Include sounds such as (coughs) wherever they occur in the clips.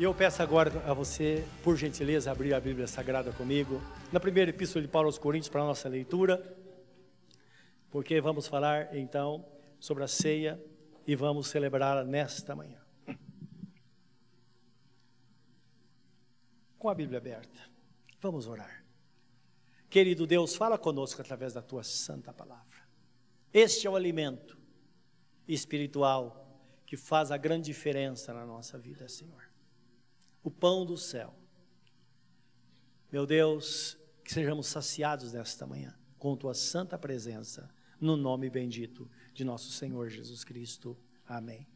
E eu peço agora a você, por gentileza, abrir a Bíblia Sagrada comigo, na primeira epístola de Paulo aos Coríntios, para a nossa leitura, porque vamos falar então sobre a ceia e vamos celebrá-la nesta manhã. Com a Bíblia aberta, vamos orar. Querido Deus, fala conosco através da tua santa palavra. Este é o alimento espiritual que faz a grande diferença na nossa vida, Senhor o pão do céu. Meu Deus, que sejamos saciados nesta manhã com tua santa presença, no nome bendito de nosso Senhor Jesus Cristo. Amém.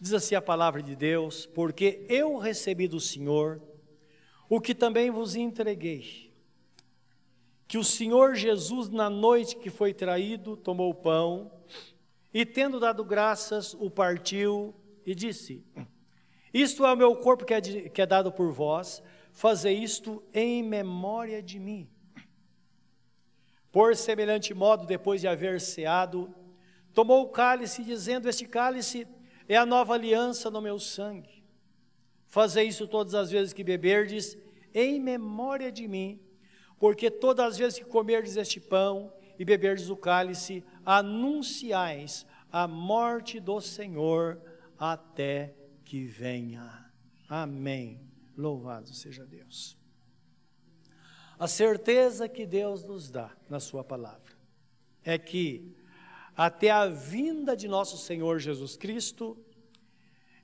Diz assim a palavra de Deus: Porque eu recebi do Senhor o que também vos entreguei. Que o Senhor Jesus, na noite que foi traído, tomou o pão e, tendo dado graças, o partiu e disse: Isto é o meu corpo que é, de, que é dado por vós, fazei isto em memória de mim. Por semelhante modo, depois de haver ceado, tomou o cálice, dizendo: Este cálice é a nova aliança no meu sangue. Fazei isso todas as vezes que beberdes, em memória de mim, porque todas as vezes que comerdes este pão e beberdes o cálice, anunciais a morte do Senhor até que venha. Amém. Louvado seja Deus. A certeza que Deus nos dá na Sua palavra é que, até a vinda de nosso Senhor Jesus Cristo,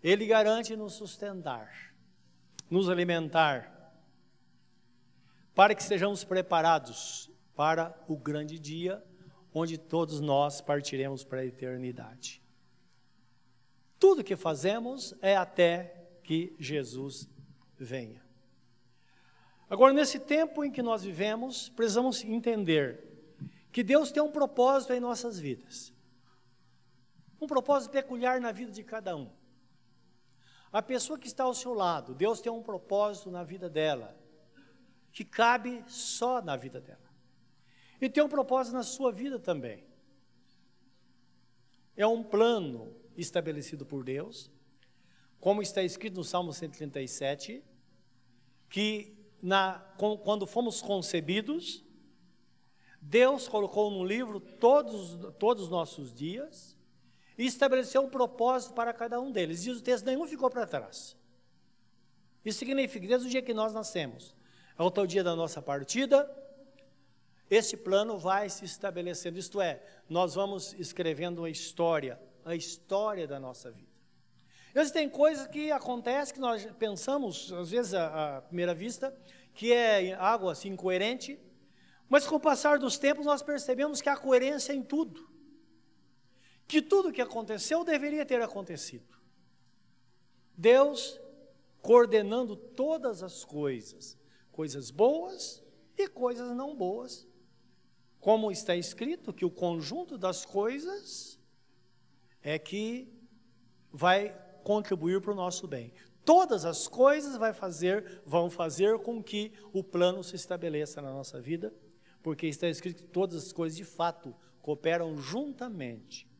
Ele garante nos sustentar, nos alimentar, para que sejamos preparados para o grande dia onde todos nós partiremos para a eternidade. Tudo que fazemos é até que Jesus venha. Agora, nesse tempo em que nós vivemos, precisamos entender que Deus tem um propósito em nossas vidas. Um propósito peculiar na vida de cada um. A pessoa que está ao seu lado, Deus tem um propósito na vida dela, que cabe só na vida dela. E tem um propósito na sua vida também. É um plano estabelecido por Deus, como está escrito no Salmo 137, que na, quando fomos concebidos, Deus colocou no livro todos, todos os nossos dias e estabeleceu um propósito para cada um deles. Diz o texto: nenhum ficou para trás. Isso significa, desde o dia que nós nascemos até o dia da nossa partida, esse plano vai se estabelecendo. Isto é, nós vamos escrevendo uma história a história da nossa vida. Existem coisas que acontecem que nós pensamos, às vezes, à, à primeira vista, que é algo assim incoerente, mas com o passar dos tempos nós percebemos que há coerência em tudo. Que tudo que aconteceu deveria ter acontecido. Deus coordenando todas as coisas, coisas boas e coisas não boas. Como está escrito que o conjunto das coisas é que vai contribuir para o nosso bem. Todas as coisas vai fazer, vão fazer com que o plano se estabeleça na nossa vida, porque está escrito que todas as coisas de fato cooperam juntamente.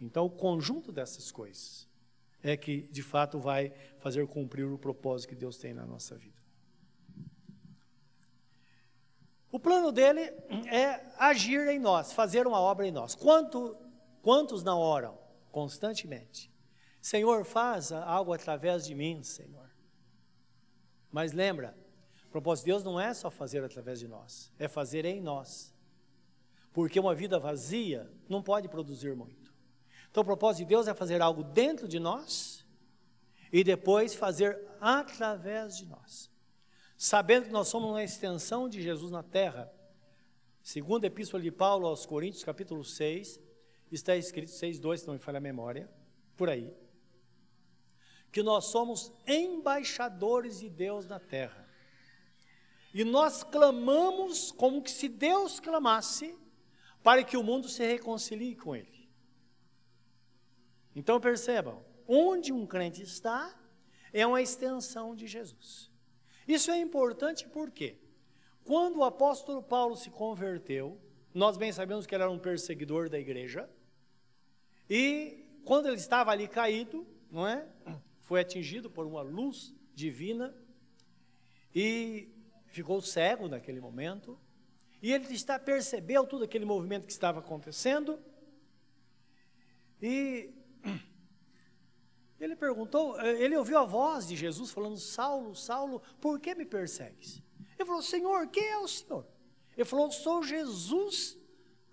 Então, o conjunto dessas coisas é que de fato vai fazer cumprir o propósito que Deus tem na nossa vida. O plano dele é agir em nós, fazer uma obra em nós. Quanto Quantos não oram constantemente? Senhor, faz algo através de mim, Senhor. Mas lembra, o propósito de Deus não é só fazer através de nós, é fazer em nós. Porque uma vida vazia não pode produzir muito. Então o propósito de Deus é fazer algo dentro de nós e depois fazer através de nós. Sabendo que nós somos uma extensão de Jesus na terra. Segundo a Epístola de Paulo aos Coríntios, capítulo 6, está escrito 6,2, se não me falha a memória, por aí, que nós somos embaixadores de Deus na terra. E nós clamamos como que se Deus clamasse para que o mundo se reconcilie com Ele. Então percebam, onde um crente está, é uma extensão de Jesus. Isso é importante porque, quando o apóstolo Paulo se converteu, nós bem sabemos que ele era um perseguidor da igreja, e quando ele estava ali caído, não é? Foi atingido por uma luz divina e ficou cego naquele momento. E ele está, percebeu tudo aquele movimento que estava acontecendo. E (clears throat) ele perguntou, ele ouviu a voz de Jesus falando: Saulo, Saulo, por que me persegues? Ele falou: Senhor, quem é o Senhor? Ele falou: Sou Jesus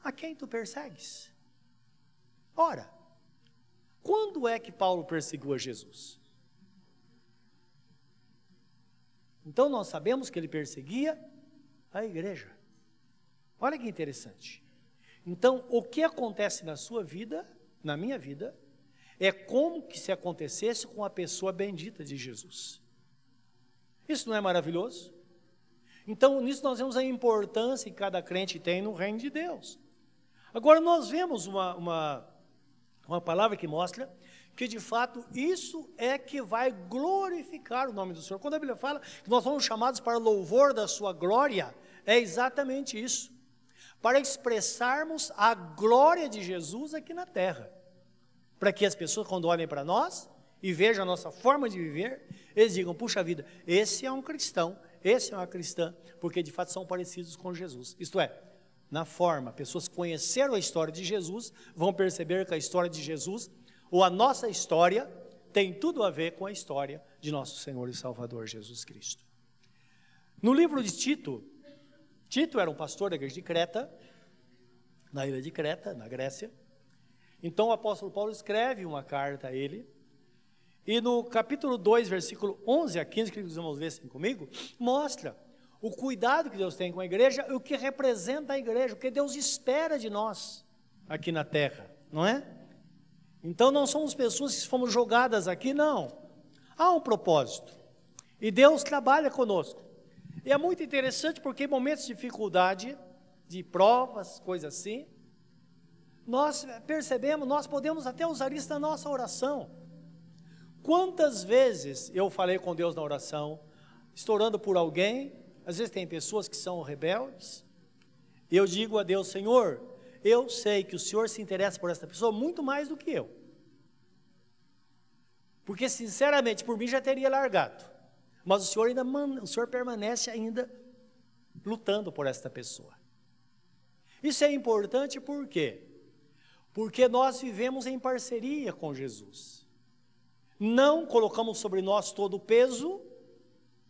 a quem tu persegues. Ora, quando é que Paulo perseguiu a Jesus? Então nós sabemos que ele perseguia a igreja. Olha que interessante. Então, o que acontece na sua vida, na minha vida, é como que se acontecesse com a pessoa bendita de Jesus. Isso não é maravilhoso? Então, nisso nós vemos a importância que cada crente tem no reino de Deus. Agora, nós vemos uma, uma, uma palavra que mostra que de fato isso é que vai glorificar o nome do Senhor. Quando a Bíblia fala que nós somos chamados para louvor da sua glória, é exatamente isso. Para expressarmos a glória de Jesus aqui na terra. Para que as pessoas, quando olhem para nós e vejam a nossa forma de viver, eles digam: puxa vida, esse é um cristão, esse é uma cristã, porque de fato são parecidos com Jesus. Isto é, na forma, pessoas que conheceram a história de Jesus vão perceber que a história de Jesus ou a nossa história tem tudo a ver com a história de nosso Senhor e Salvador Jesus Cristo. No livro de Tito, Tito era um pastor da igreja de Creta, na ilha de Creta, na Grécia. Então o apóstolo Paulo escreve uma carta a ele, e no capítulo 2, versículo 11 a 15, que vamos ver assim comigo, mostra o cuidado que Deus tem com a igreja o que representa a igreja, o que Deus espera de nós aqui na terra, não é? Então não somos pessoas que fomos jogadas aqui, não. Há um propósito. E Deus trabalha conosco. E é muito interessante porque em momentos de dificuldade, de provas, coisas assim, nós percebemos, nós podemos até usar isso na nossa oração. Quantas vezes eu falei com Deus na oração, estourando por alguém, às vezes tem pessoas que são rebeldes, eu digo a Deus, Senhor, eu sei que o Senhor se interessa por essa pessoa muito mais do que eu. Porque, sinceramente, por mim já teria largado. Mas o Senhor ainda o Senhor permanece ainda lutando por esta pessoa. Isso é importante por quê? Porque nós vivemos em parceria com Jesus. Não colocamos sobre nós todo o peso,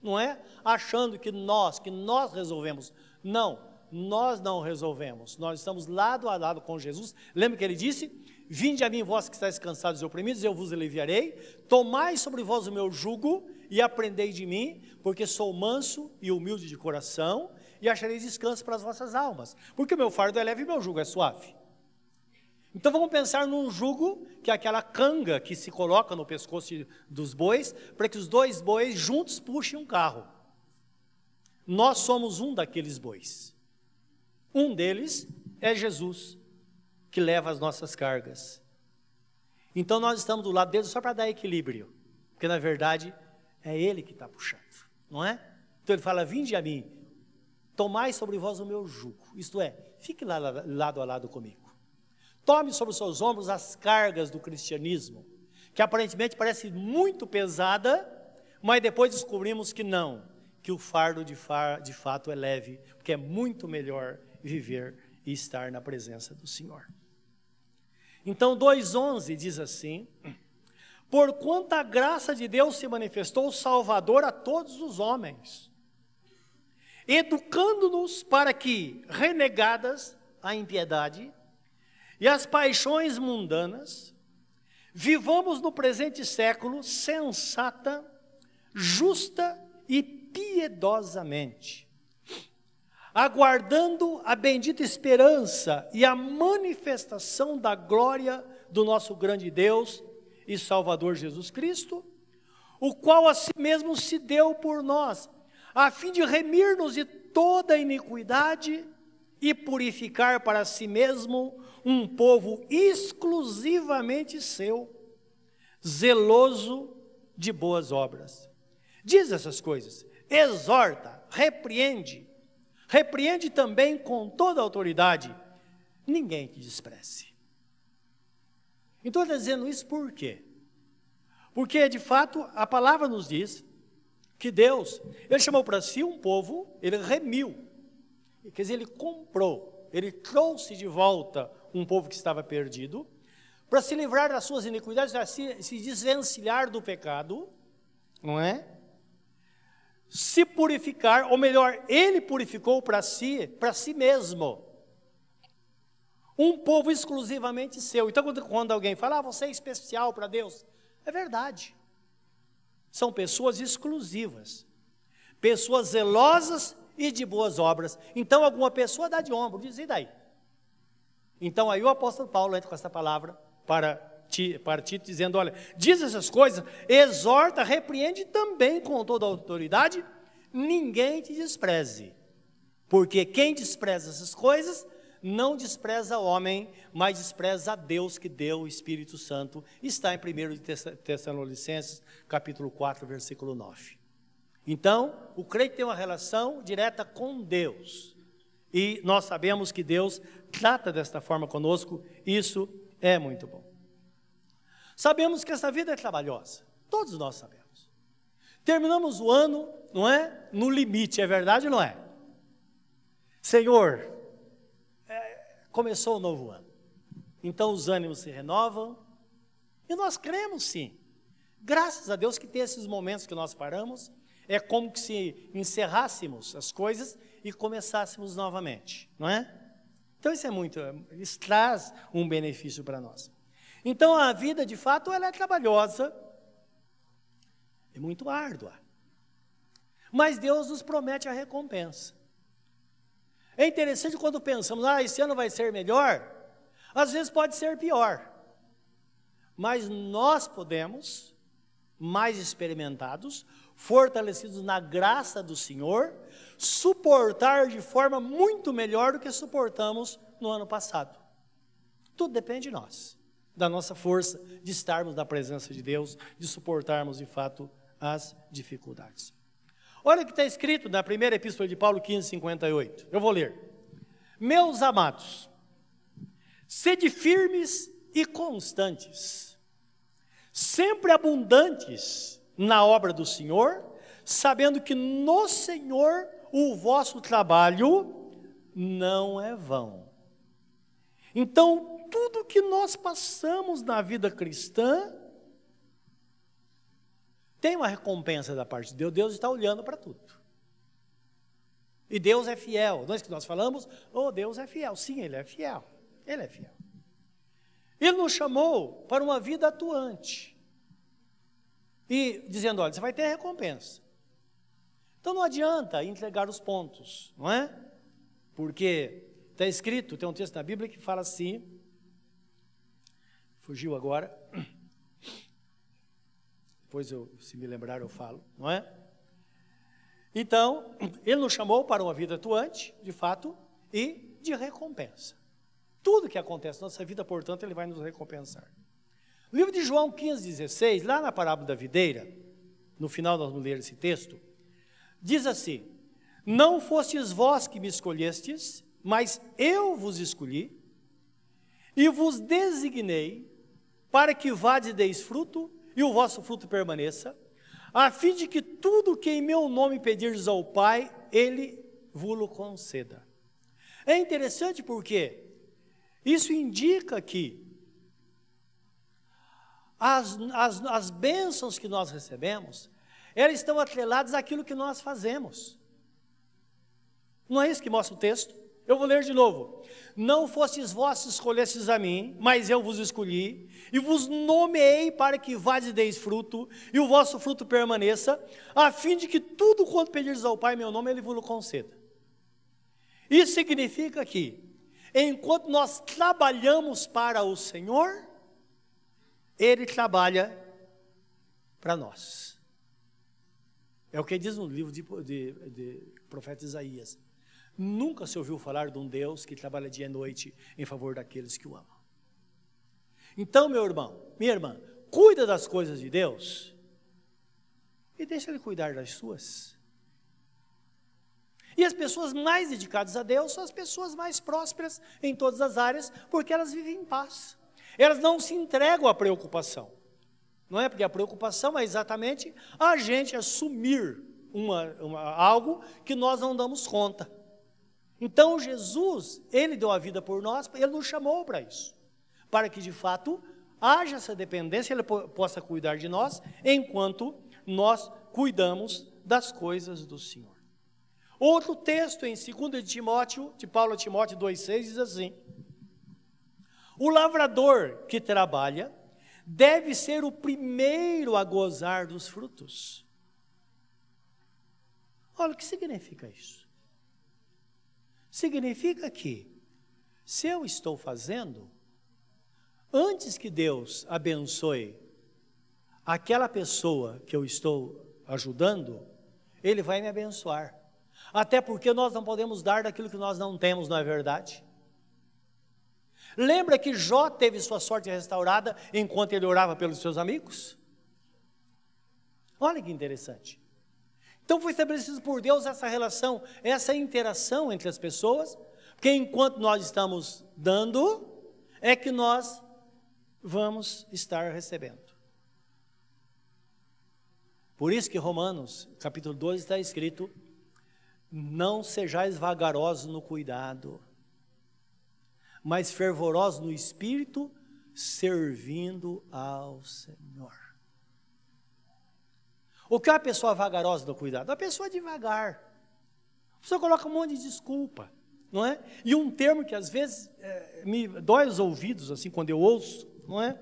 não é? Achando que nós, que nós resolvemos. Não, nós não resolvemos. Nós estamos lado a lado com Jesus. Lembra que ele disse: Vinde a mim, vós que estáis cansados e oprimidos, eu vos aliviarei. Tomai sobre vós o meu jugo e aprendei de mim, porque sou manso e humilde de coração, e achareis descanso para as vossas almas. Porque o meu fardo é leve e o meu jugo é suave. Então vamos pensar num jugo, que é aquela canga que se coloca no pescoço dos bois, para que os dois bois juntos puxem um carro. Nós somos um daqueles bois. Um deles é Jesus que leva as nossas cargas. Então nós estamos do lado dele só para dar equilíbrio, porque na verdade é ele que está puxando, não é? Então ele fala: Vinde a mim, tomai sobre vós o meu jugo, isto é, fique lá, lado a lado comigo. Tome sobre os seus ombros as cargas do cristianismo, que aparentemente parece muito pesada, mas depois descobrimos que não, que o fardo de, far, de fato é leve, porque é muito melhor viver e estar na presença do Senhor. Então 2:11 diz assim: Por quanta graça de Deus se manifestou Salvador a todos os homens, educando-nos para que, renegadas a impiedade e as paixões mundanas, vivamos no presente século sensata, justa e piedosamente aguardando a bendita esperança e a manifestação da glória do nosso grande Deus e Salvador Jesus Cristo, o qual a si mesmo se deu por nós, a fim de remir-nos de toda iniquidade e purificar para si mesmo um povo exclusivamente seu, zeloso de boas obras. Diz essas coisas, exorta, repreende, Repreende também com toda autoridade, ninguém te despreze. Então está dizendo isso por quê? Porque, de fato, a palavra nos diz que Deus, Ele chamou para si um povo, Ele remiu, quer dizer, Ele comprou, Ele trouxe de volta um povo que estava perdido, para se livrar das suas iniquidades, para se, se desvencilhar do pecado, não é? Se purificar, ou melhor, Ele purificou para si, para si mesmo, um povo exclusivamente seu. Então, quando, quando alguém fala, ah, você é especial para Deus, é verdade. São pessoas exclusivas, pessoas zelosas e de boas obras. Então, alguma pessoa dá de ombro, diz, e daí? Então, aí o apóstolo Paulo entra com essa palavra para para Tito, dizendo: olha, diz essas coisas, exorta, repreende também com toda a autoridade, ninguém te despreze, porque quem despreza essas coisas não despreza o homem, mas despreza a Deus que deu o Espírito Santo. Está em 1 Tessalonicenses, capítulo 4, versículo 9. Então, o crente tem uma relação direta com Deus. E nós sabemos que Deus trata desta forma conosco, isso é muito bom. Sabemos que essa vida é trabalhosa, todos nós sabemos. Terminamos o ano, não é? No limite, é verdade ou não é? Senhor, começou o novo ano. Então os ânimos se renovam e nós cremos sim. Graças a Deus que tem esses momentos que nós paramos, é como se encerrássemos as coisas e começássemos novamente, não é? Então isso é muito, isso traz um benefício para nós. Então a vida de fato ela é trabalhosa, é muito árdua. Mas Deus nos promete a recompensa. É interessante quando pensamos, ah, esse ano vai ser melhor. Às vezes pode ser pior. Mas nós podemos, mais experimentados, fortalecidos na graça do Senhor, suportar de forma muito melhor do que suportamos no ano passado. Tudo depende de nós, da nossa força de estarmos na presença de Deus, de suportarmos de fato as dificuldades. Olha o que está escrito na primeira epístola de Paulo 15, 58. Eu vou ler. Meus amados, sede firmes e constantes, sempre abundantes na obra do Senhor, sabendo que no Senhor o vosso trabalho não é vão. Então, tudo que nós passamos na vida cristã tem uma recompensa da parte de Deus, Deus está olhando para tudo. E Deus é fiel. Nós que nós falamos, oh, Deus é fiel. Sim, Ele é fiel. Ele é fiel. Ele nos chamou para uma vida atuante. E dizendo, olha, você vai ter recompensa. Então não adianta entregar os pontos, não é? Porque está escrito, tem um texto na Bíblia que fala assim, fugiu agora, depois, eu, se me lembrar, eu falo, não é? Então, ele nos chamou para uma vida atuante, de fato, e de recompensa. Tudo que acontece na nossa vida, portanto, ele vai nos recompensar. No livro de João 15, 16, lá na parábola da videira, no final nós vamos ler esse texto, diz assim: Não fostes vós que me escolhestes, mas eu vos escolhi e vos designei para que vades e deis fruto e o vosso fruto permaneça, a fim de que tudo que em meu nome pedirdes ao Pai, Ele vos conceda. É interessante porque isso indica que as, as, as bênçãos que nós recebemos, elas estão atreladas àquilo que nós fazemos. Não é isso que mostra o texto? Eu vou ler de novo. Não fostes vós que a mim, mas eu vos escolhi, e vos nomeei para que vades e deis fruto, e o vosso fruto permaneça, a fim de que tudo quanto pedirdes ao Pai meu nome, Ele vos conceda. Isso significa que, enquanto nós trabalhamos para o Senhor, Ele trabalha para nós. É o que diz no livro de, de, de profeta Isaías. Nunca se ouviu falar de um Deus que trabalha dia e noite em favor daqueles que o amam. Então, meu irmão, minha irmã, cuida das coisas de Deus e deixa Ele cuidar das suas. E as pessoas mais dedicadas a Deus são as pessoas mais prósperas em todas as áreas, porque elas vivem em paz. Elas não se entregam à preocupação. Não é porque a preocupação é exatamente a gente assumir uma, uma, algo que nós não damos conta. Então Jesus, ele deu a vida por nós, ele nos chamou para isso, para que de fato haja essa dependência, ele possa cuidar de nós, enquanto nós cuidamos das coisas do Senhor. Outro texto em 2 de Timóteo, de Paulo Timóteo 2,6 diz assim: O lavrador que trabalha deve ser o primeiro a gozar dos frutos. Olha, o que significa isso? Significa que, se eu estou fazendo, antes que Deus abençoe aquela pessoa que eu estou ajudando, Ele vai me abençoar. Até porque nós não podemos dar daquilo que nós não temos, não é verdade? Lembra que Jó teve sua sorte restaurada enquanto ele orava pelos seus amigos? Olha que interessante. Então foi estabelecido por Deus essa relação, essa interação entre as pessoas, porque enquanto nós estamos dando, é que nós vamos estar recebendo. Por isso que Romanos, capítulo 12, está escrito: Não sejais vagarosos no cuidado, mas fervorosos no espírito, servindo ao Senhor. O que é a pessoa vagarosa no cuidado? A pessoa devagar. A pessoa coloca um monte de desculpa, não é? E um termo que às vezes é, me dói os ouvidos, assim, quando eu ouço, não é?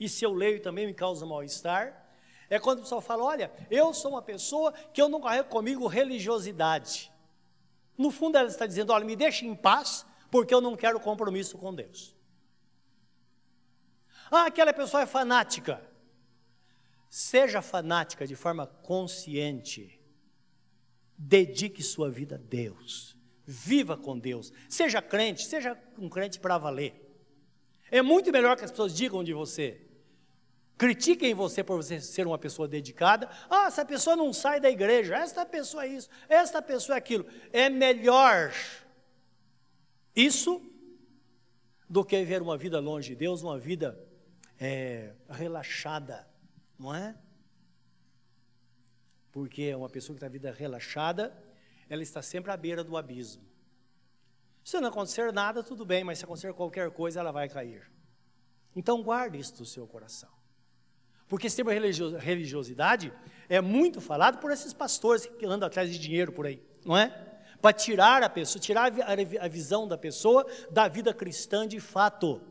E se eu leio também me causa mal-estar. É quando o pessoal fala: olha, eu sou uma pessoa que eu não carrego comigo religiosidade. No fundo, ela está dizendo: olha, me deixe em paz, porque eu não quero compromisso com Deus. Ah, aquela pessoa é fanática. Seja fanática de forma consciente. Dedique sua vida a Deus. Viva com Deus. Seja crente, seja um crente para valer. É muito melhor que as pessoas digam de você. Critiquem você por você ser uma pessoa dedicada. Ah, essa pessoa não sai da igreja. Esta pessoa é isso, esta pessoa é aquilo. É melhor isso do que viver uma vida longe de Deus, uma vida é, relaxada não é? Porque uma pessoa que está vida relaxada, ela está sempre à beira do abismo. Se não acontecer nada, tudo bem, mas se acontecer qualquer coisa, ela vai cair. Então guarde isso no seu coração. Porque esse termo religiosidade é muito falado por esses pastores que andam atrás de dinheiro por aí, não é? Para tirar a pessoa, tirar a visão da pessoa da vida cristã de fato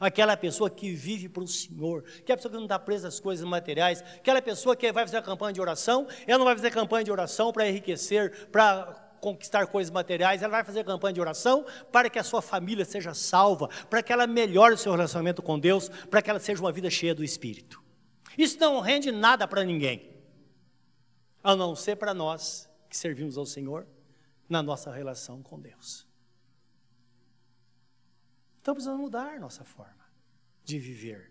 aquela pessoa que vive para o Senhor, aquela pessoa que não está presa às coisas materiais, aquela pessoa que vai fazer a campanha de oração, ela não vai fazer campanha de oração para enriquecer, para conquistar coisas materiais, ela vai fazer campanha de oração para que a sua família seja salva, para que ela melhore o seu relacionamento com Deus, para que ela seja uma vida cheia do Espírito. Isso não rende nada para ninguém, a não ser para nós que servimos ao Senhor na nossa relação com Deus. Então precisamos mudar nossa forma de viver.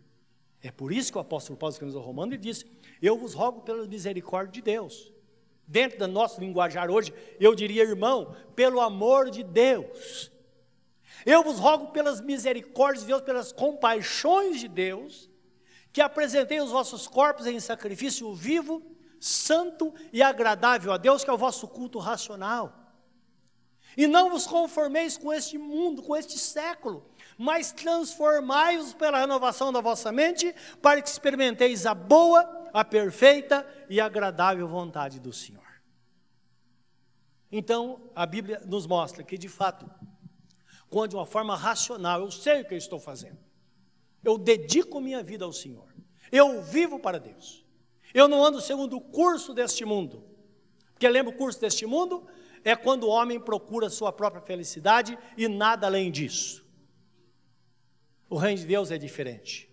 É por isso que o apóstolo Paulo escreveu ao Romano e disse: Eu vos rogo pela misericórdia de Deus. Dentro do nosso linguajar hoje, eu diria, irmão, pelo amor de Deus. Eu vos rogo pelas misericórdias de Deus, pelas compaixões de Deus, que apresentei os vossos corpos em sacrifício vivo, santo e agradável a Deus, que é o vosso culto racional. E não vos conformeis com este mundo, com este século, mas transformai-os pela renovação da vossa mente, para que experimenteis a boa, a perfeita e agradável vontade do Senhor. Então, a Bíblia nos mostra que, de fato, quando de uma forma racional, eu sei o que eu estou fazendo, eu dedico minha vida ao Senhor, eu vivo para Deus, eu não ando segundo o curso deste mundo, porque lembra o curso deste mundo? É quando o homem procura sua própria felicidade e nada além disso. O reino de Deus é diferente.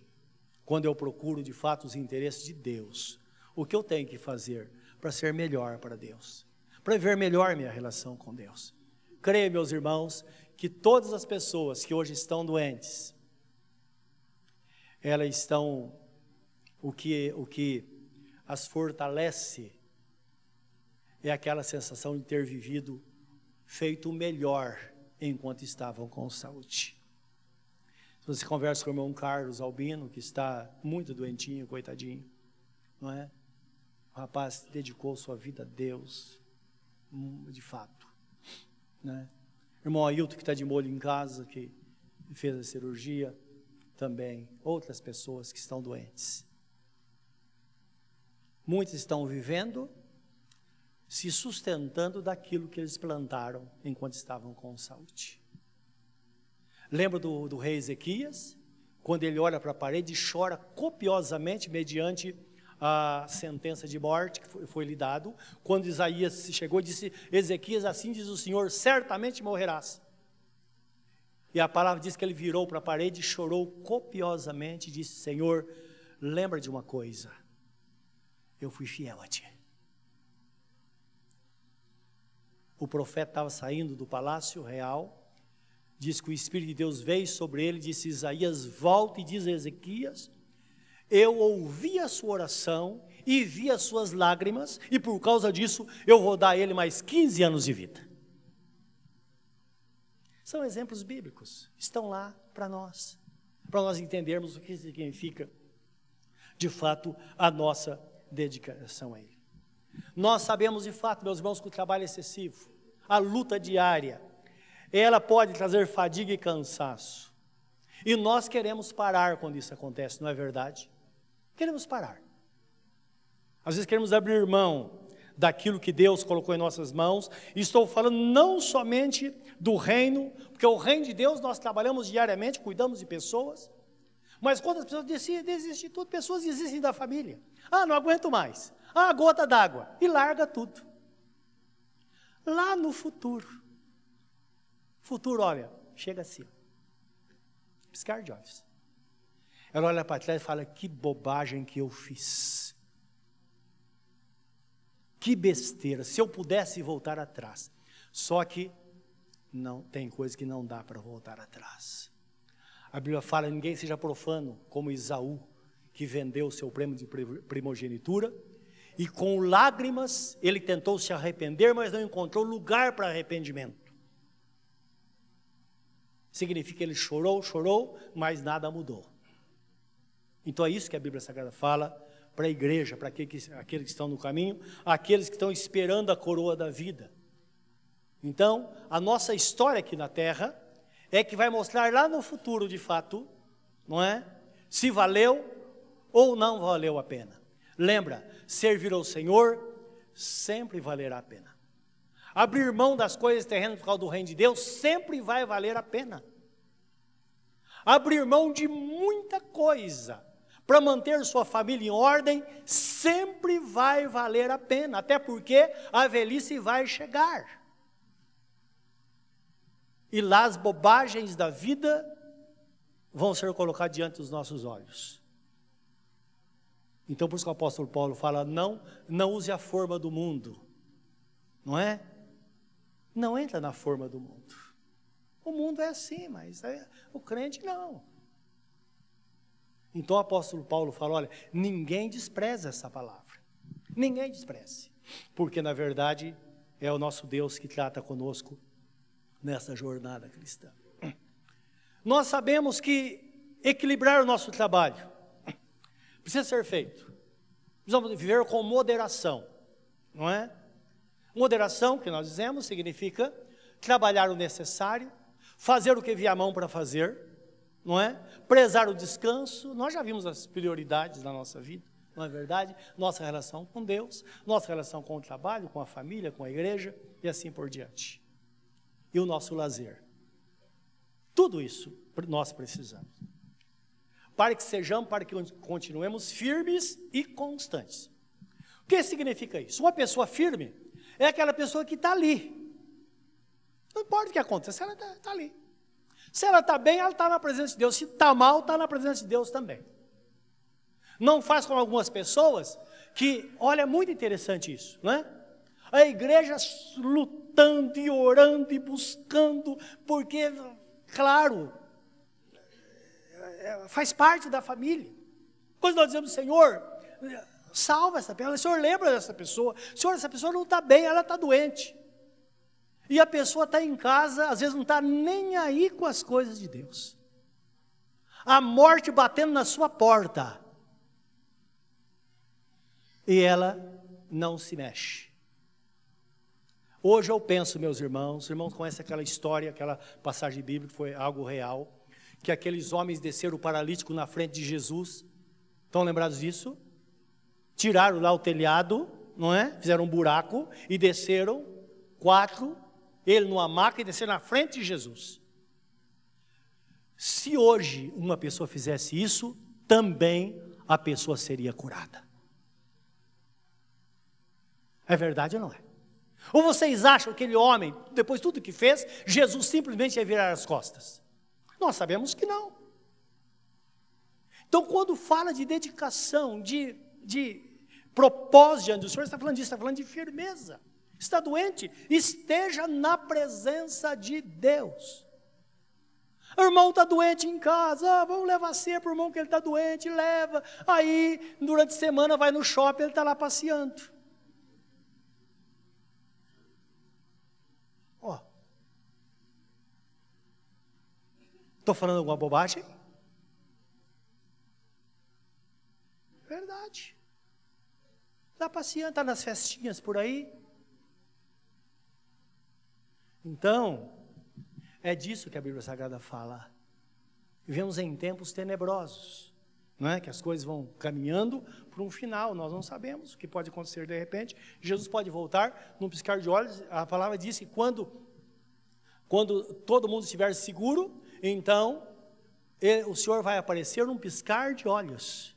Quando eu procuro de fato os interesses de Deus, o que eu tenho que fazer para ser melhor para Deus, para ver melhor minha relação com Deus. Creia, meus irmãos, que todas as pessoas que hoje estão doentes, elas estão o que o que as fortalece é aquela sensação de ter vivido feito o melhor enquanto estavam com saúde. Você conversa com o irmão Carlos Albino, que está muito doentinho, coitadinho, não é? O rapaz dedicou sua vida a Deus, de fato, né? Irmão Ailton, que está de molho em casa, que fez a cirurgia, também. Outras pessoas que estão doentes. Muitos estão vivendo, se sustentando daquilo que eles plantaram enquanto estavam com saúde. Lembra do, do rei Ezequias? Quando ele olha para a parede e chora copiosamente mediante a sentença de morte que foi, foi lhe dado. Quando Isaías chegou e disse: Ezequias, assim diz o Senhor, certamente morrerás. E a palavra diz que ele virou para a parede, chorou copiosamente e disse: Senhor, lembra de uma coisa, eu fui fiel a ti. O profeta estava saindo do palácio real diz que o Espírito de Deus veio sobre ele, disse Isaías, volta e diz a Ezequias, eu ouvi a sua oração e vi as suas lágrimas, e por causa disso eu vou dar a ele mais 15 anos de vida. São exemplos bíblicos, estão lá para nós, para nós entendermos o que significa, de fato, a nossa dedicação a Ele. Nós sabemos de fato, meus irmãos, que o trabalho excessivo, a luta diária, ela pode trazer fadiga e cansaço. E nós queremos parar quando isso acontece, não é verdade? Queremos parar. Às vezes queremos abrir mão daquilo que Deus colocou em nossas mãos. E estou falando não somente do reino, porque o reino de Deus nós trabalhamos diariamente, cuidamos de pessoas. Mas quando as pessoas decidem de tudo, pessoas desistem da família. Ah, não aguento mais. Ah, gota d'água. E larga tudo. Lá no futuro, Futuro, olha, chega assim. Piscar de olhos. Ela olha para trás e fala: Que bobagem que eu fiz. Que besteira. Se eu pudesse voltar atrás. Só que não tem coisa que não dá para voltar atrás. A Bíblia fala: ninguém seja profano como Isaú, que vendeu o seu prêmio de primogenitura, e com lágrimas ele tentou se arrepender, mas não encontrou lugar para arrependimento. Significa que ele chorou, chorou, mas nada mudou. Então é isso que a Bíblia Sagrada fala para a igreja, para aqueles, que estão no caminho, aqueles que estão esperando a coroa da vida. Então, a nossa história aqui na terra é que vai mostrar lá no futuro, de fato, não é? Se valeu ou não valeu a pena. Lembra, servir ao Senhor sempre valerá a pena. Abrir mão das coisas terrenas por causa do reino de Deus sempre vai valer a pena. Abrir mão de muita coisa para manter sua família em ordem sempre vai valer a pena, até porque a velhice vai chegar. E lá as bobagens da vida vão ser colocadas diante dos nossos olhos. Então por isso que o apóstolo Paulo fala: não, não use a forma do mundo, não é? não entra na forma do mundo. O mundo é assim, mas é, o crente não. Então o apóstolo Paulo fala: olha, ninguém despreza essa palavra. Ninguém despreze. Porque na verdade é o nosso Deus que trata conosco nessa jornada cristã. Nós sabemos que equilibrar o nosso trabalho precisa ser feito. Precisamos viver com moderação, não é? Moderação, que nós dizemos, significa trabalhar o necessário, fazer o que vier a mão para fazer, não é? Prezar o descanso. Nós já vimos as prioridades da nossa vida, não é verdade? Nossa relação com Deus, nossa relação com o trabalho, com a família, com a igreja e assim por diante. E o nosso lazer. Tudo isso nós precisamos. Para que sejamos, para que continuemos firmes e constantes. O que significa isso? Uma pessoa firme é aquela pessoa que está ali. Não importa o que aconteça, ela está tá ali. Se ela está bem, ela está na presença de Deus. Se está mal, está na presença de Deus também. Não faz como algumas pessoas que, olha, é muito interessante isso, não é? A igreja lutando e orando e buscando, porque, claro, faz parte da família. Quando nós dizemos, Senhor, salva essa pessoa. Senhor lembra dessa pessoa? Senhor, essa pessoa não está bem, ela está doente. E a pessoa está em casa, às vezes não está nem aí com as coisas de Deus. a morte batendo na sua porta. E ela não se mexe. Hoje eu penso, meus irmãos, os irmãos conhecem aquela história, aquela passagem bíblica, que foi algo real, que aqueles homens desceram o paralítico na frente de Jesus. Estão lembrados disso? Tiraram lá o telhado, não é? Fizeram um buraco e desceram quatro, ele numa maca e desceram na frente de Jesus. Se hoje uma pessoa fizesse isso, também a pessoa seria curada. É verdade ou não é? Ou vocês acham que aquele homem, depois de tudo que fez, Jesus simplesmente ia virar as costas? Nós sabemos que não. Então, quando fala de dedicação, de, de propósito diante do Senhor, está falando disso, está falando de firmeza. Está doente, esteja na presença de Deus. O irmão está doente em casa, ah, vamos levar ceia para o irmão que ele está doente, leva. Aí, durante a semana, vai no shopping, ele está lá passeando. Estou falando alguma bobagem? Verdade. Está passeando, está nas festinhas por aí. Então, é disso que a Bíblia Sagrada fala. Vivemos em tempos tenebrosos, não é? Que as coisas vão caminhando para um final, nós não sabemos o que pode acontecer de repente. Jesus pode voltar num piscar de olhos. A palavra diz que quando quando todo mundo estiver seguro, então ele, o Senhor vai aparecer num piscar de olhos.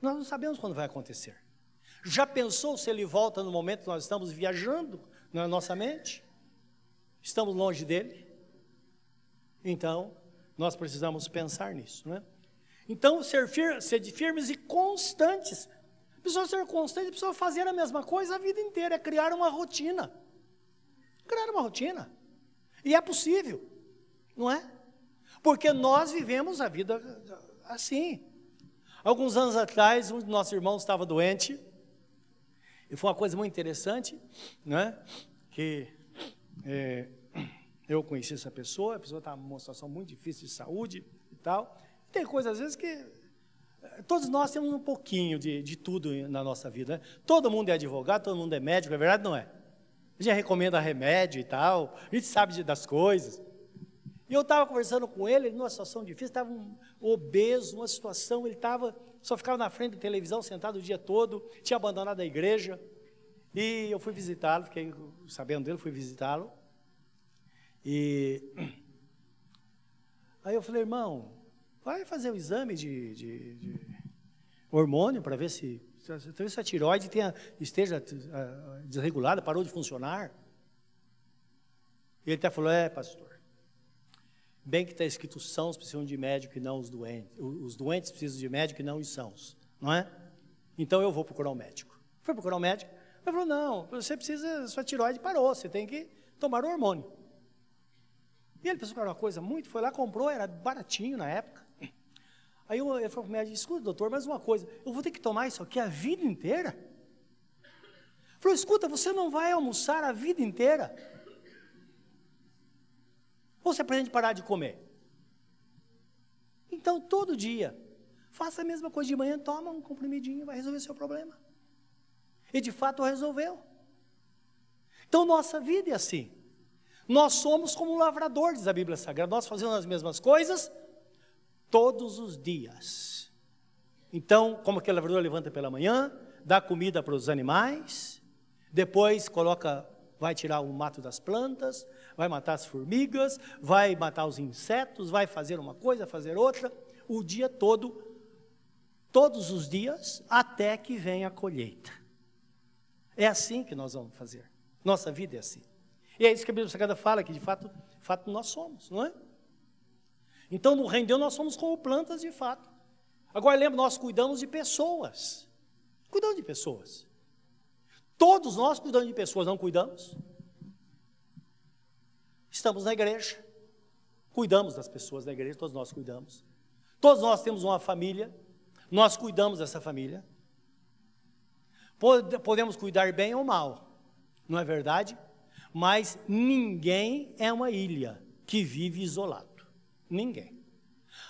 Nós não sabemos quando vai acontecer. Já pensou se ele volta no momento que nós estamos viajando na nossa mente? Estamos longe dele? Então, nós precisamos pensar nisso, né? Então, ser, fir ser firmes e constantes. A pessoa ser constante, a pessoa fazer a mesma coisa a vida inteira, é criar uma rotina. Criar uma rotina. E é possível, não é? Porque nós vivemos a vida assim. Alguns anos atrás, um dos nossos irmãos estava doente, e foi uma coisa muito interessante, né? que é, eu conheci essa pessoa, a pessoa estava numa situação muito difícil de saúde e tal. Tem coisas, às vezes, que é, todos nós temos um pouquinho de, de tudo na nossa vida. Né? Todo mundo é advogado, todo mundo é médico, é verdade não é? A gente recomenda remédio e tal, a gente sabe das coisas. E eu estava conversando com ele, ele numa situação difícil, estava um obeso, uma situação, ele estava, só ficava na frente da televisão, sentado o dia todo, tinha abandonado a igreja. E eu fui visitá-lo, fiquei sabendo dele, fui visitá-lo. E (clears throat) aí eu falei, irmão, vai fazer o exame de, de, de hormônio para ver se talvez a tiroide tenha, esteja ah, desregulada, parou de funcionar. E ele até falou, é pastor, Bem que está escrito os sãos precisam de médico e não os doentes. Os doentes precisam de médico e não os sãos, não é? Então eu vou procurar um médico. Foi procurar um médico. Ele falou: não, você precisa, sua tiroide parou, você tem que tomar o hormônio. E ele pensou que era uma coisa muito, foi lá, comprou, era baratinho na época. Aí eu, ele falou para o médico: escuta, doutor, mais uma coisa, eu vou ter que tomar isso aqui a vida inteira? Ele falou: escuta, você não vai almoçar a vida inteira. Ou você pretende parar de comer? Então, todo dia, faça a mesma coisa de manhã, toma um comprimidinho, vai resolver seu problema. E de fato resolveu. Então, nossa vida é assim. Nós somos como um lavrador, diz a Bíblia Sagrada. Nós fazemos as mesmas coisas todos os dias. Então, como aquele lavrador levanta pela manhã, dá comida para os animais, depois coloca, vai tirar o mato das plantas, vai matar as formigas, vai matar os insetos, vai fazer uma coisa, fazer outra, o dia todo, todos os dias, até que venha a colheita. É assim que nós vamos fazer. Nossa vida é assim. E é isso que a Bíblia Sagrada fala, que de fato, de fato nós somos, não é? Então, no reino de Deus, nós somos como plantas de fato. Agora, lembra, nós cuidamos de pessoas. Cuidamos de pessoas. Todos nós cuidamos de pessoas, não cuidamos? Estamos na igreja, cuidamos das pessoas da igreja, todos nós cuidamos. Todos nós temos uma família, nós cuidamos dessa família. Podemos cuidar bem ou mal, não é verdade? Mas ninguém é uma ilha que vive isolado. Ninguém.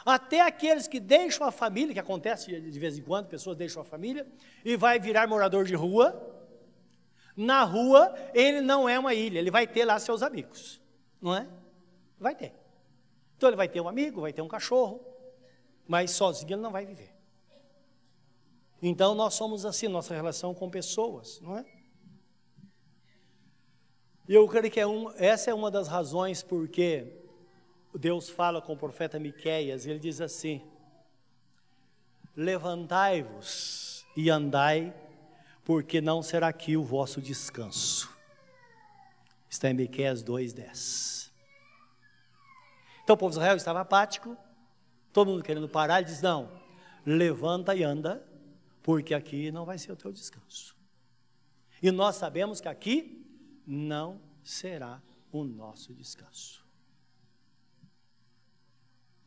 Até aqueles que deixam a família, que acontece de vez em quando, pessoas deixam a família e vai virar morador de rua. Na rua, ele não é uma ilha, ele vai ter lá seus amigos, não é? Vai ter. Então ele vai ter um amigo, vai ter um cachorro, mas sozinho ele não vai viver. Então nós somos assim, nossa relação com pessoas, não é? E eu creio que é um, essa é uma das razões porque Deus fala com o profeta Miqueias, ele diz assim: Levantai-vos e andai, porque não será aqui o vosso descanso. Está em Miqueias 2:10. Então o povo de Israel estava apático, todo mundo querendo parar, ele diz: Não, levanta e anda, porque aqui não vai ser o teu descanso. E nós sabemos que aqui não será o nosso descanso.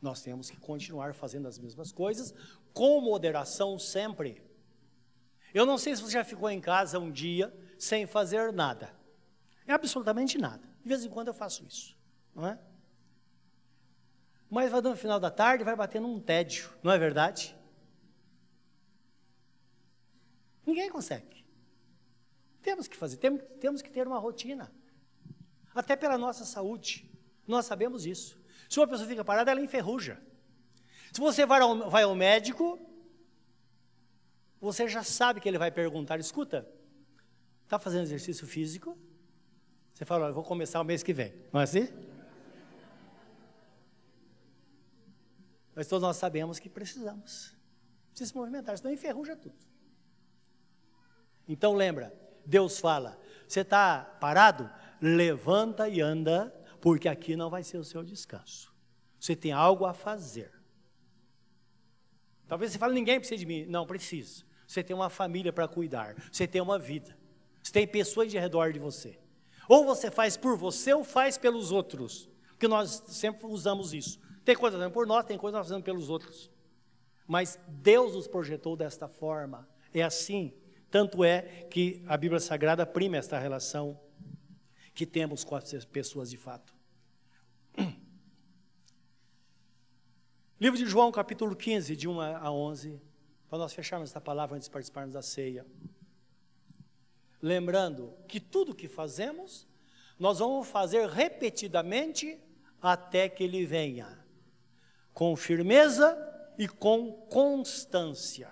Nós temos que continuar fazendo as mesmas coisas, com moderação sempre. Eu não sei se você já ficou em casa um dia sem fazer nada. É absolutamente nada. De vez em quando eu faço isso, não é? Mas vai dando final da tarde, vai batendo um tédio, não é verdade? Ninguém consegue. Temos que fazer, temos, temos que ter uma rotina. Até pela nossa saúde. Nós sabemos isso. Se uma pessoa fica parada, ela enferruja. Se você vai ao, vai ao médico, você já sabe que ele vai perguntar: escuta, está fazendo exercício físico? Você fala: eu vou começar o mês que vem. Não é assim? Mas todos nós sabemos que precisamos. Precisa se movimentar, senão enferruja tudo. Então lembra, Deus fala: você está parado? Levanta e anda, porque aqui não vai ser o seu descanso. Você tem algo a fazer. Talvez você fale: ninguém precisa de mim. Não, precisa. Você tem uma família para cuidar. Você tem uma vida. Você tem pessoas de redor de você. Ou você faz por você ou faz pelos outros. Porque nós sempre usamos isso. Tem coisas fazendo por nós, tem coisas nós fazendo pelos outros. Mas Deus nos projetou desta forma. É assim tanto é que a Bíblia Sagrada prima esta relação que temos com as pessoas de fato. (clears throat) Livro de João, capítulo 15, de 1 a 11, para nós fecharmos esta palavra antes de participarmos da ceia. Lembrando que tudo que fazemos, nós vamos fazer repetidamente até que Ele venha, com firmeza e com constância,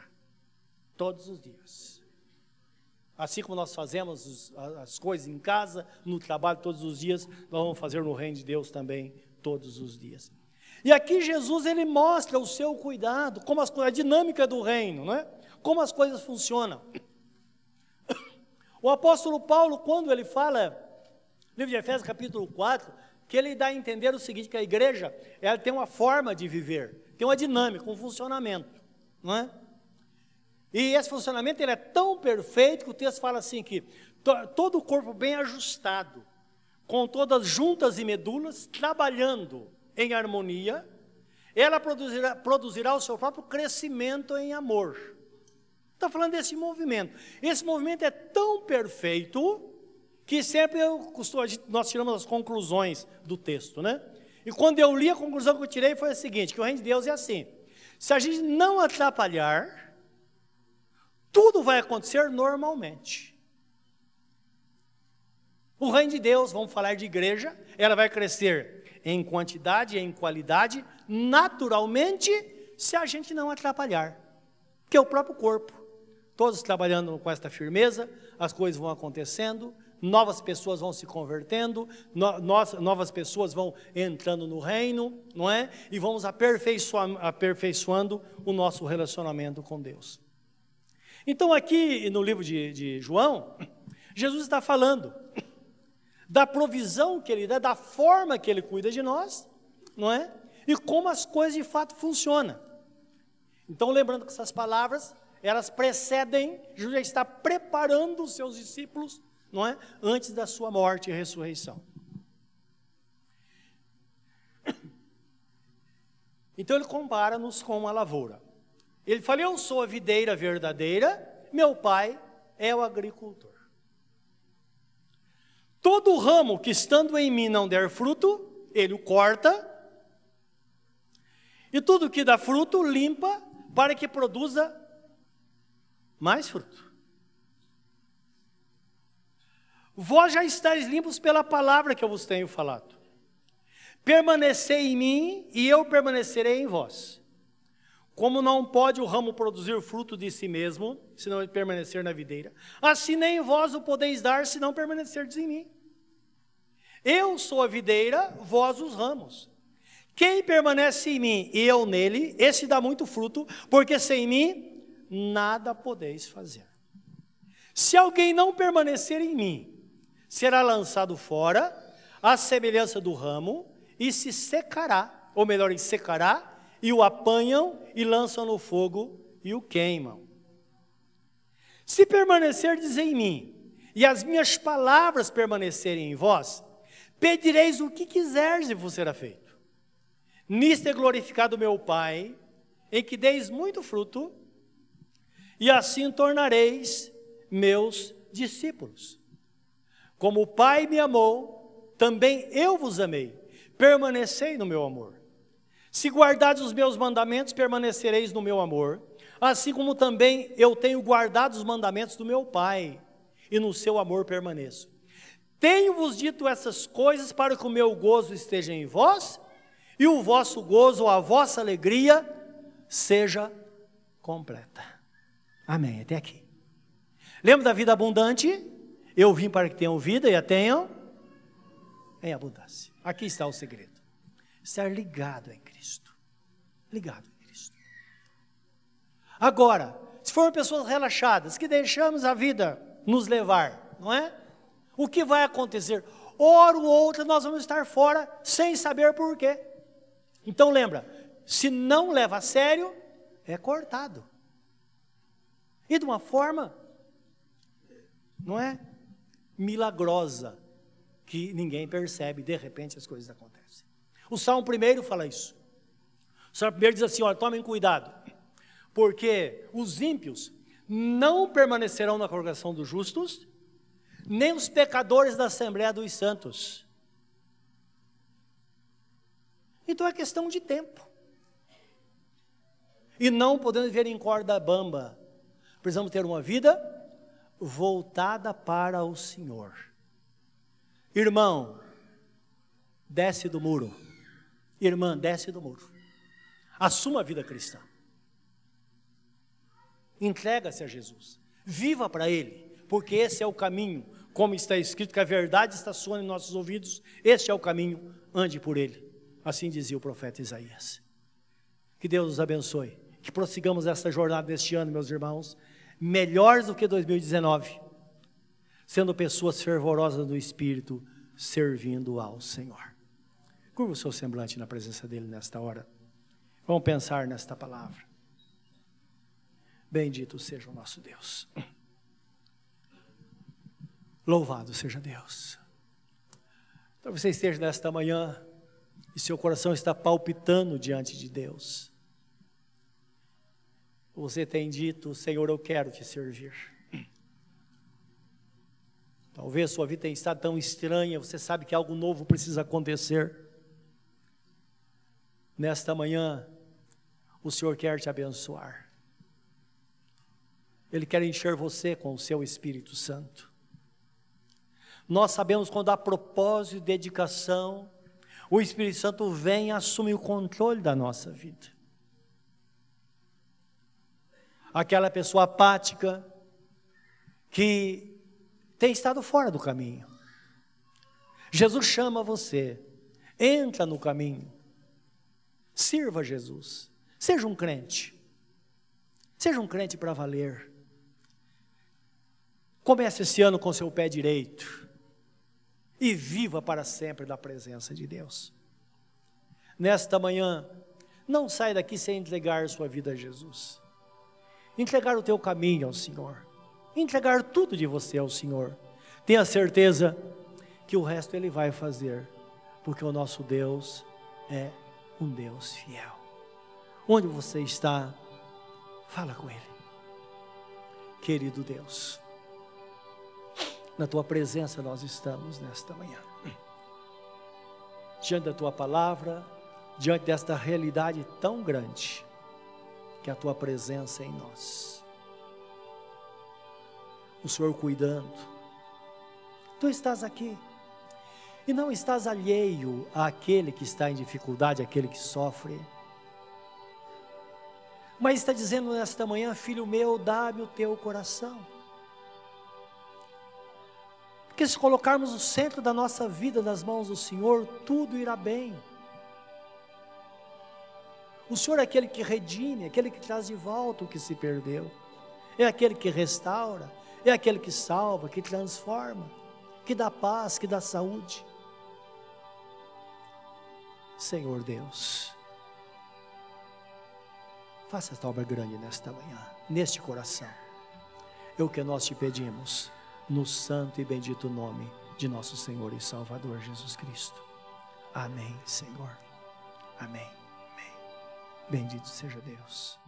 todos os dias. Assim como nós fazemos as coisas em casa, no trabalho todos os dias, nós vamos fazer no reino de Deus também todos os dias. E aqui Jesus ele mostra o seu cuidado, como as, a dinâmica do reino, não é? como as coisas funcionam. O apóstolo Paulo, quando ele fala, livro de Efésios capítulo 4, que ele dá a entender o seguinte, que a igreja ela tem uma forma de viver, tem uma dinâmica, um funcionamento, não é? E esse funcionamento ele é tão perfeito que o texto fala assim que to, todo o corpo bem ajustado, com todas juntas e medulas, trabalhando em harmonia, ela produzirá, produzirá o seu próprio crescimento em amor. Está falando desse movimento. Esse movimento é tão perfeito que sempre eu costumo, nós tiramos as conclusões do texto, né? E quando eu li a conclusão que eu tirei foi a seguinte: que o reino de Deus é assim. Se a gente não atrapalhar, tudo vai acontecer normalmente. O reino de Deus, vamos falar de igreja, ela vai crescer em quantidade e em qualidade, naturalmente, se a gente não atrapalhar. Que é o próprio corpo. Todos trabalhando com esta firmeza, as coisas vão acontecendo, novas pessoas vão se convertendo, no, nós, novas pessoas vão entrando no reino, não é? E vamos aperfeiçoando, aperfeiçoando o nosso relacionamento com Deus. Então, aqui no livro de, de João, Jesus está falando da provisão que ele dá, da forma que ele cuida de nós, não é? E como as coisas de fato funcionam. Então, lembrando que essas palavras, elas precedem, Jesus está preparando os seus discípulos, não é? Antes da sua morte e ressurreição. (coughs) Então ele compara-nos com uma lavoura. Ele fala: Eu sou a videira verdadeira, meu pai é o agricultor. Todo ramo que estando em mim não der fruto, ele o corta, E tudo que dá fruto, limpa para que produza mais fruto. Vós já estáis limpos pela palavra que eu vos tenho falado. Permanecei em mim e eu permanecerei em vós. Como não pode o ramo produzir fruto de si mesmo, se não permanecer na videira, assim nem vós o podeis dar, se não permanecerdes em mim. Eu sou a videira, vós os ramos. Quem permanece em mim e eu nele, esse dá muito fruto, porque sem mim nada podeis fazer. Se alguém não permanecer em mim, será lançado fora, à semelhança do ramo, e se secará, ou melhor, secará, e o apanham e lançam no fogo e o queimam. Se permanecerdes em mim, e as minhas palavras permanecerem em vós, pedireis o que quiserdes e vos será feito. Nisto é glorificado meu Pai, em que deis muito fruto, e assim tornareis meus discípulos. Como o Pai me amou, também eu vos amei. Permanecei no meu amor. Se guardares os meus mandamentos, permanecereis no meu amor, assim como também eu tenho guardado os mandamentos do meu Pai, e no seu amor permaneço. Tenho-vos dito essas coisas para que o meu gozo esteja em vós, e o vosso gozo, a vossa alegria, seja completa. Amém. Até aqui. Lembra da vida abundante? Eu vim para que tenham vida e a tenham em abundância. Aqui está o segredo. Estar ligado em Cristo. Ligado em Cristo. Agora, se formos pessoas relaxadas, que deixamos a vida nos levar, não é? O que vai acontecer? Hora ou outra nós vamos estar fora sem saber por quê. Então lembra, se não leva a sério, é cortado. E de uma forma, não é? Milagrosa, que ninguém percebe, de repente as coisas acontecem. O Salmo primeiro fala isso. O Salmo primeiro diz assim: olha, tomem cuidado, porque os ímpios não permanecerão na congregação dos justos, nem os pecadores da Assembleia dos Santos. Então é questão de tempo. E não podemos viver em corda bamba. Precisamos ter uma vida voltada para o Senhor. Irmão, desce do muro. Irmã, desce do muro. Assuma a vida cristã. Entrega-se a Jesus. Viva para Ele, porque esse é o caminho, como está escrito, que a verdade está soando em nossos ouvidos. Este é o caminho, ande por Ele. Assim dizia o profeta Isaías. Que Deus nos abençoe. Que prossigamos essa jornada deste ano, meus irmãos, melhores do que 2019, sendo pessoas fervorosas do Espírito, servindo ao Senhor. Curva o seu semblante na presença dele nesta hora. Vamos pensar nesta palavra. Bendito seja o nosso Deus. Louvado seja Deus. Então você esteja nesta manhã e seu coração está palpitando diante de Deus. Você tem dito, Senhor, eu quero te servir. Talvez sua vida tenha estado tão estranha, você sabe que algo novo precisa acontecer. Nesta manhã, o Senhor quer te abençoar. Ele quer encher você com o seu Espírito Santo. Nós sabemos quando há propósito e dedicação, o Espírito Santo vem e assume o controle da nossa vida. Aquela pessoa apática que tem estado fora do caminho. Jesus chama você, entra no caminho. Sirva Jesus. Seja um crente. Seja um crente para valer. Comece esse ano com seu pé direito. E viva para sempre da presença de Deus. Nesta manhã, não saia daqui sem entregar sua vida a Jesus. Entregar o teu caminho ao Senhor. Entregar tudo de você ao Senhor. Tenha certeza que o resto Ele vai fazer, porque o nosso Deus é um Deus fiel. Onde você está, fala com Ele. Querido Deus, na tua presença nós estamos nesta manhã. Diante da tua palavra, diante desta realidade tão grande, que é a tua presença em nós. O Senhor cuidando. Tu estás aqui. E não estás alheio àquele que está em dificuldade, àquele que sofre. Mas está dizendo nesta manhã, filho meu, dá-me o teu coração. Porque se colocarmos o centro da nossa vida nas mãos do Senhor, tudo irá bem. O Senhor é aquele que redime, aquele que traz de volta o que se perdeu, é aquele que restaura, é aquele que salva, que transforma, que dá paz, que dá saúde. Senhor Deus, faça esta obra grande nesta manhã, neste coração. É o que nós te pedimos, no santo e bendito nome de nosso Senhor e Salvador Jesus Cristo. Amém, Senhor. Amém. Bendito seja Deus.